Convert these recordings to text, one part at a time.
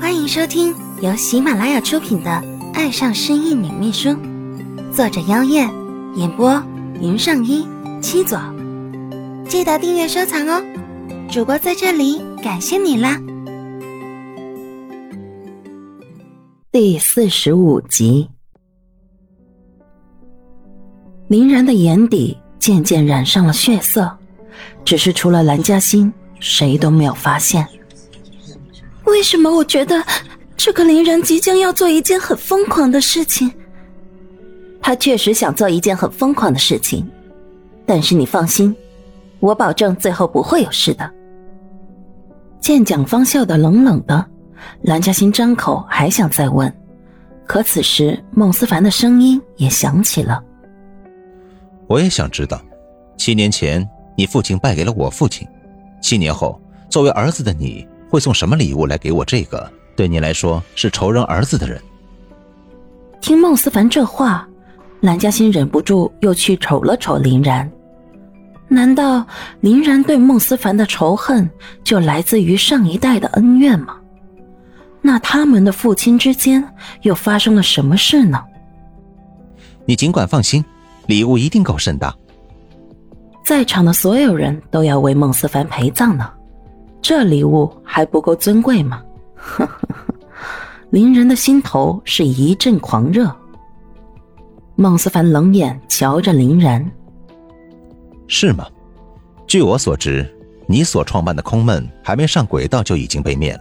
欢迎收听由喜马拉雅出品的《爱上失忆女秘书》，作者：妖艳，演播：云上一七左。记得订阅收藏哦！主播在这里感谢你啦！第四十五集，林然的眼底渐渐染上了血色，只是除了蓝嘉欣，谁都没有发现。为什么我觉得这个林然即将要做一件很疯狂的事情？他确实想做一件很疯狂的事情，但是你放心，我保证最后不会有事的。见蒋芳笑得冷冷的，蓝嘉欣张口还想再问，可此时孟思凡的声音也响起了：“我也想知道，七年前你父亲败给了我父亲，七年后作为儿子的你。”会送什么礼物来给我这个对你来说是仇人儿子的人？听孟思凡这话，蓝嘉欣忍不住又去瞅了瞅林然。难道林然对孟思凡的仇恨就来自于上一代的恩怨吗？那他们的父亲之间又发生了什么事呢？你尽管放心，礼物一定够盛大。在场的所有人都要为孟思凡陪葬呢。这礼物还不够尊贵吗？呵呵呵，林然的心头是一阵狂热。孟思凡冷眼瞧着林然，是吗？据我所知，你所创办的空梦还没上轨道就已经被灭了，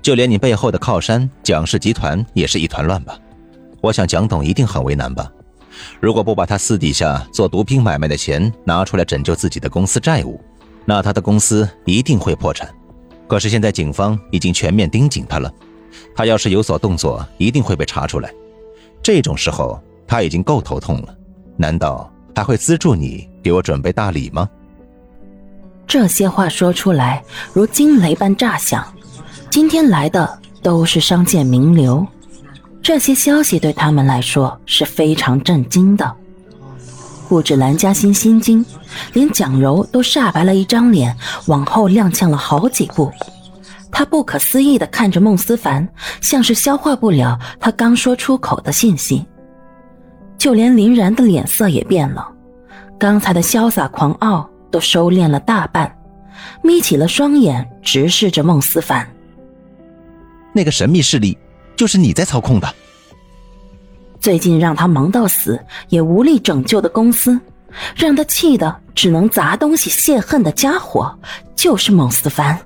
就连你背后的靠山蒋氏集团也是一团乱吧？我想蒋董一定很为难吧？如果不把他私底下做毒品买卖的钱拿出来拯救自己的公司债务。那他的公司一定会破产，可是现在警方已经全面盯紧他了，他要是有所动作，一定会被查出来。这种时候他已经够头痛了，难道还会资助你给我准备大礼吗？这些话说出来如惊雷般炸响，今天来的都是商界名流，这些消息对他们来说是非常震惊的。不止蓝嘉欣心惊，连蒋柔都煞白了一张脸，往后踉跄了好几步。他不可思议地看着孟思凡，像是消化不了他刚说出口的信息。就连林然的脸色也变了，刚才的潇洒狂傲都收敛了大半，眯起了双眼，直视着孟思凡。那个神秘势力，就是你在操控的。最近让他忙到死也无力拯救的公司，让他气得只能砸东西泄恨的家伙，就是孟思凡。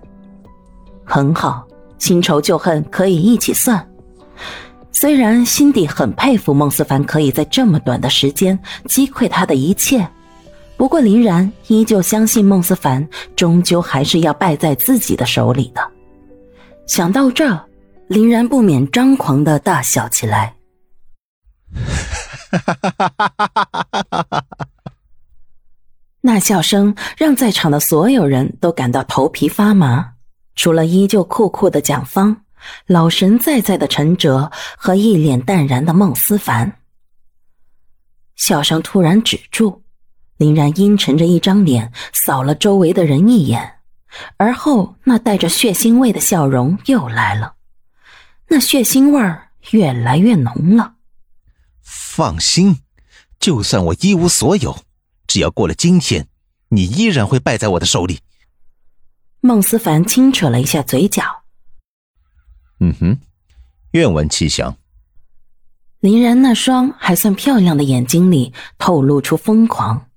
很好，新仇旧恨可以一起算。虽然心底很佩服孟思凡可以在这么短的时间击溃他的一切，不过林然依旧相信孟思凡终究还是要败在自己的手里的。想到这，林然不免张狂的大笑起来。哈哈哈哈哈！那笑声让在场的所有人都感到头皮发麻，除了依旧酷酷的蒋方、老神在在的陈哲和一脸淡然的孟思凡。笑声突然止住，林然阴沉着一张脸扫了周围的人一眼，而后那带着血腥味的笑容又来了，那血腥味儿越来越浓了。放心，就算我一无所有，只要过了今天，你依然会败在我的手里。孟思凡轻扯了一下嘴角，嗯哼，愿闻其详。林然那双还算漂亮的眼睛里透露出疯狂。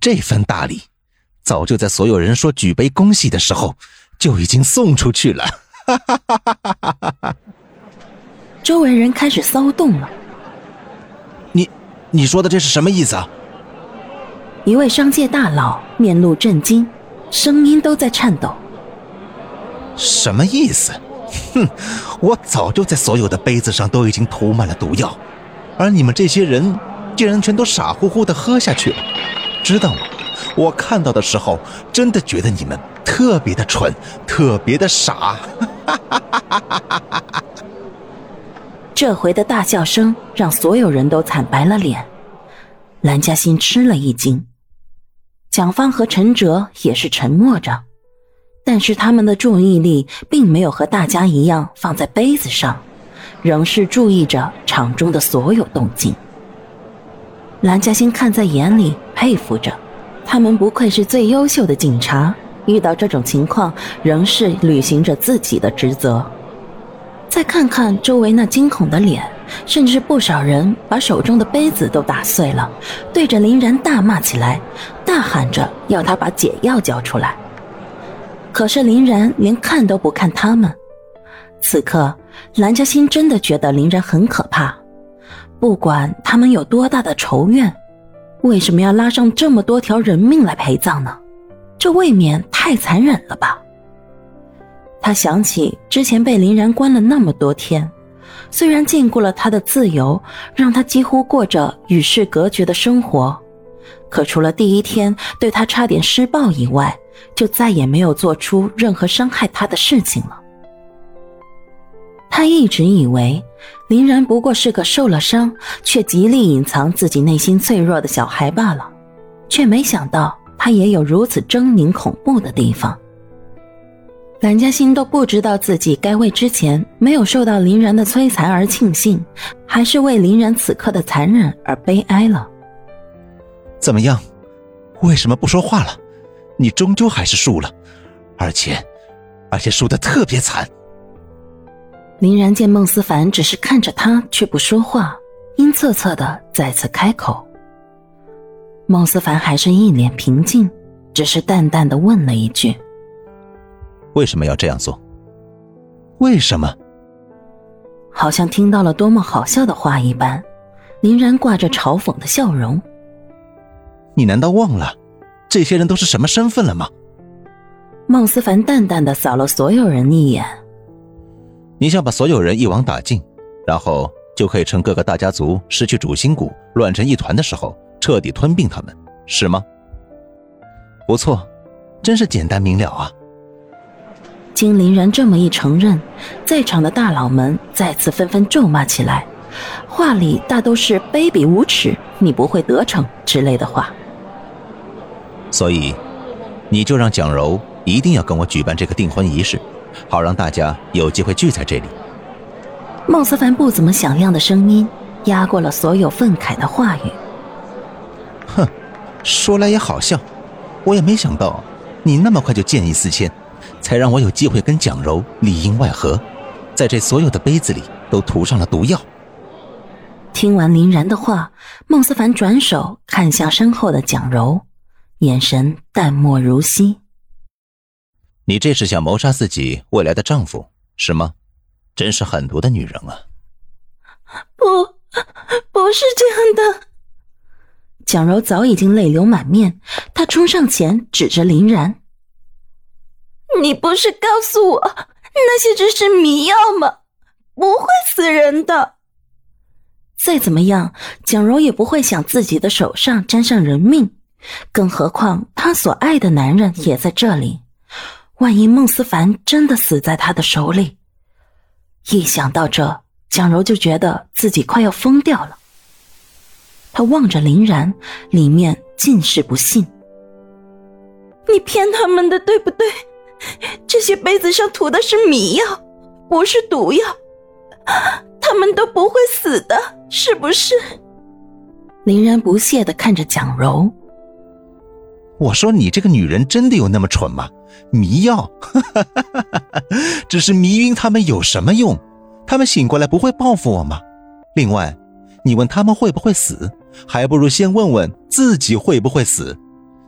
这份大礼，早就在所有人说举杯恭喜的时候就已经送出去了。哈哈哈哈哈哈！周围人开始骚动了。你说的这是什么意思啊？一位商界大佬面露震惊，声音都在颤抖。什么意思？哼，我早就在所有的杯子上都已经涂满了毒药，而你们这些人竟然全都傻乎乎的喝下去了，知道吗？我看到的时候真的觉得你们特别的蠢，特别的傻。哈哈哈哈哈哈！这回的大笑声让所有人都惨白了脸，蓝嘉欣吃了一惊，蒋芳和陈哲也是沉默着，但是他们的注意力并没有和大家一样放在杯子上，仍是注意着场中的所有动静。蓝嘉欣看在眼里，佩服着，他们不愧是最优秀的警察，遇到这种情况仍是履行着自己的职责。再看看周围那惊恐的脸，甚至不少人把手中的杯子都打碎了，对着林然大骂起来，大喊着要他把解药交出来。可是林然连看都不看他们。此刻，蓝嘉欣真的觉得林然很可怕。不管他们有多大的仇怨，为什么要拉上这么多条人命来陪葬呢？这未免太残忍了吧？他想起之前被林然关了那么多天，虽然禁锢了他的自由，让他几乎过着与世隔绝的生活，可除了第一天对他差点施暴以外，就再也没有做出任何伤害他的事情了。他一直以为林然不过是个受了伤却极力隐藏自己内心脆弱的小孩罢了，却没想到他也有如此狰狞恐怖的地方。蓝嘉欣都不知道自己该为之前没有受到林然的摧残而庆幸，还是为林然此刻的残忍而悲哀了。怎么样？为什么不说话了？你终究还是输了，而且，而且输的特别惨。林然见孟思凡只是看着他，却不说话，阴恻恻的再次开口。孟思凡还是一脸平静，只是淡淡的问了一句：“为什么要这样做？为什么？”好像听到了多么好笑的话一般，林然挂着嘲讽的笑容：“你难道忘了？”这些人都是什么身份了吗？孟思凡淡淡的扫了所有人一眼。你想把所有人一网打尽，然后就可以趁各个大家族失去主心骨、乱成一团的时候，彻底吞并他们，是吗？不错，真是简单明了啊！经林然这么一承认，在场的大佬们再次纷纷咒骂起来，话里大都是卑鄙无耻、你不会得逞之类的话。所以，你就让蒋柔一定要跟我举办这个订婚仪式，好让大家有机会聚在这里。孟思凡不怎么响亮的声音压过了所有愤慨的话语。哼，说来也好笑，我也没想到你那么快就见异思迁，才让我有机会跟蒋柔里应外合，在这所有的杯子里都涂上了毒药。听完林然的话，孟思凡转手看向身后的蒋柔。眼神淡漠如昔。你这是想谋杀自己未来的丈夫是吗？真是狠毒的女人啊！不，不是这样的。蒋柔早已经泪流满面，她冲上前指着林然：“你不是告诉我那些只是迷药吗？不会死人的。再怎么样，蒋柔也不会想自己的手上沾上人命。”更何况，她所爱的男人也在这里。万一孟思凡真的死在他的手里，一想到这，蒋柔就觉得自己快要疯掉了。他望着林然，里面尽是不信。你骗他们的，对不对？这些杯子上涂的是迷药，不是毒药，他们都不会死的，是不是？林然不屑的看着蒋柔。我说你这个女人真的有那么蠢吗？迷药，只是迷晕他们有什么用？他们醒过来不会报复我吗？另外，你问他们会不会死，还不如先问问自己会不会死。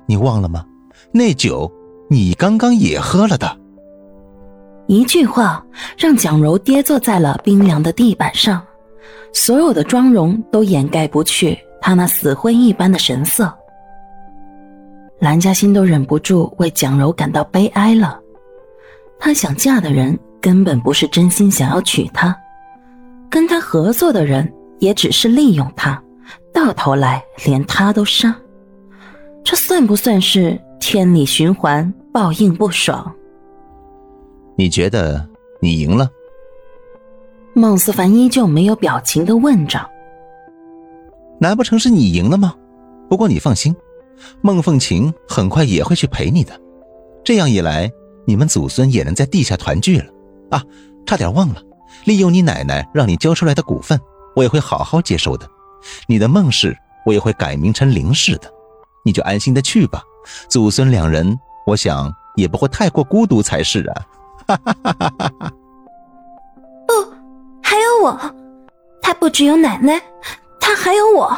你忘了吗？那酒你刚刚也喝了的。一句话让蒋柔跌坐在了冰凉的地板上，所有的妆容都掩盖不去她那死灰一般的神色。蓝嘉欣都忍不住为蒋柔感到悲哀了。她想嫁的人根本不是真心想要娶她，跟她合作的人也只是利用她，到头来连她都杀。这算不算是天理循环，报应不爽？你觉得你赢了？孟思凡依旧没有表情的问着。难不成是你赢了吗？不过你放心。孟凤琴很快也会去陪你的，这样一来，你们祖孙也能在地下团聚了啊！差点忘了，利用你奶奶让你交出来的股份，我也会好好接收的。你的孟氏，我也会改名成林氏的，你就安心的去吧。祖孙两人，我想也不会太过孤独才是啊！哈哈哈哈哈哈！不，还有我，他不只有奶奶，他还有我。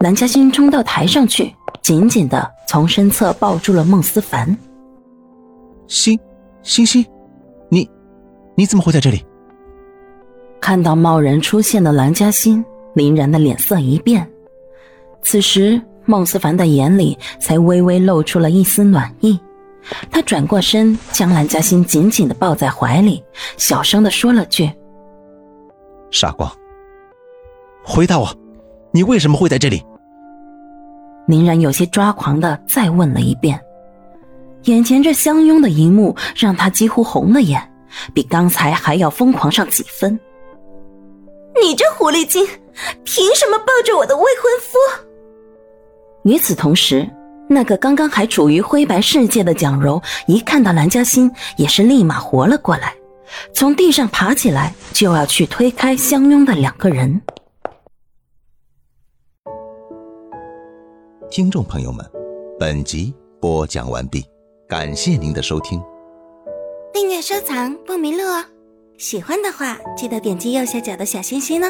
蓝嘉欣冲到台上去，紧紧的从身侧抱住了孟思凡。欣，欣欣，你，你怎么会在这里？看到贸然出现的蓝嘉欣，林然的脸色一变。此时，孟思凡的眼里才微微露出了一丝暖意。他转过身，将蓝嘉欣紧紧的抱在怀里，小声的说了句：“傻瓜，回答我，你为什么会在这里？”林然有些抓狂的再问了一遍。眼前这相拥的一幕让他几乎红了眼，比刚才还要疯狂上几分。你这狐狸精，凭什么抱着我的未婚夫？与此同时，那个刚刚还处于灰白世界的蒋柔，一看到蓝嘉欣，也是立马活了过来，从地上爬起来，就要去推开相拥的两个人。听众朋友们，本集播讲完毕。感谢您的收听，订阅收藏不迷路哦。喜欢的话，记得点击右下角的小心心呢。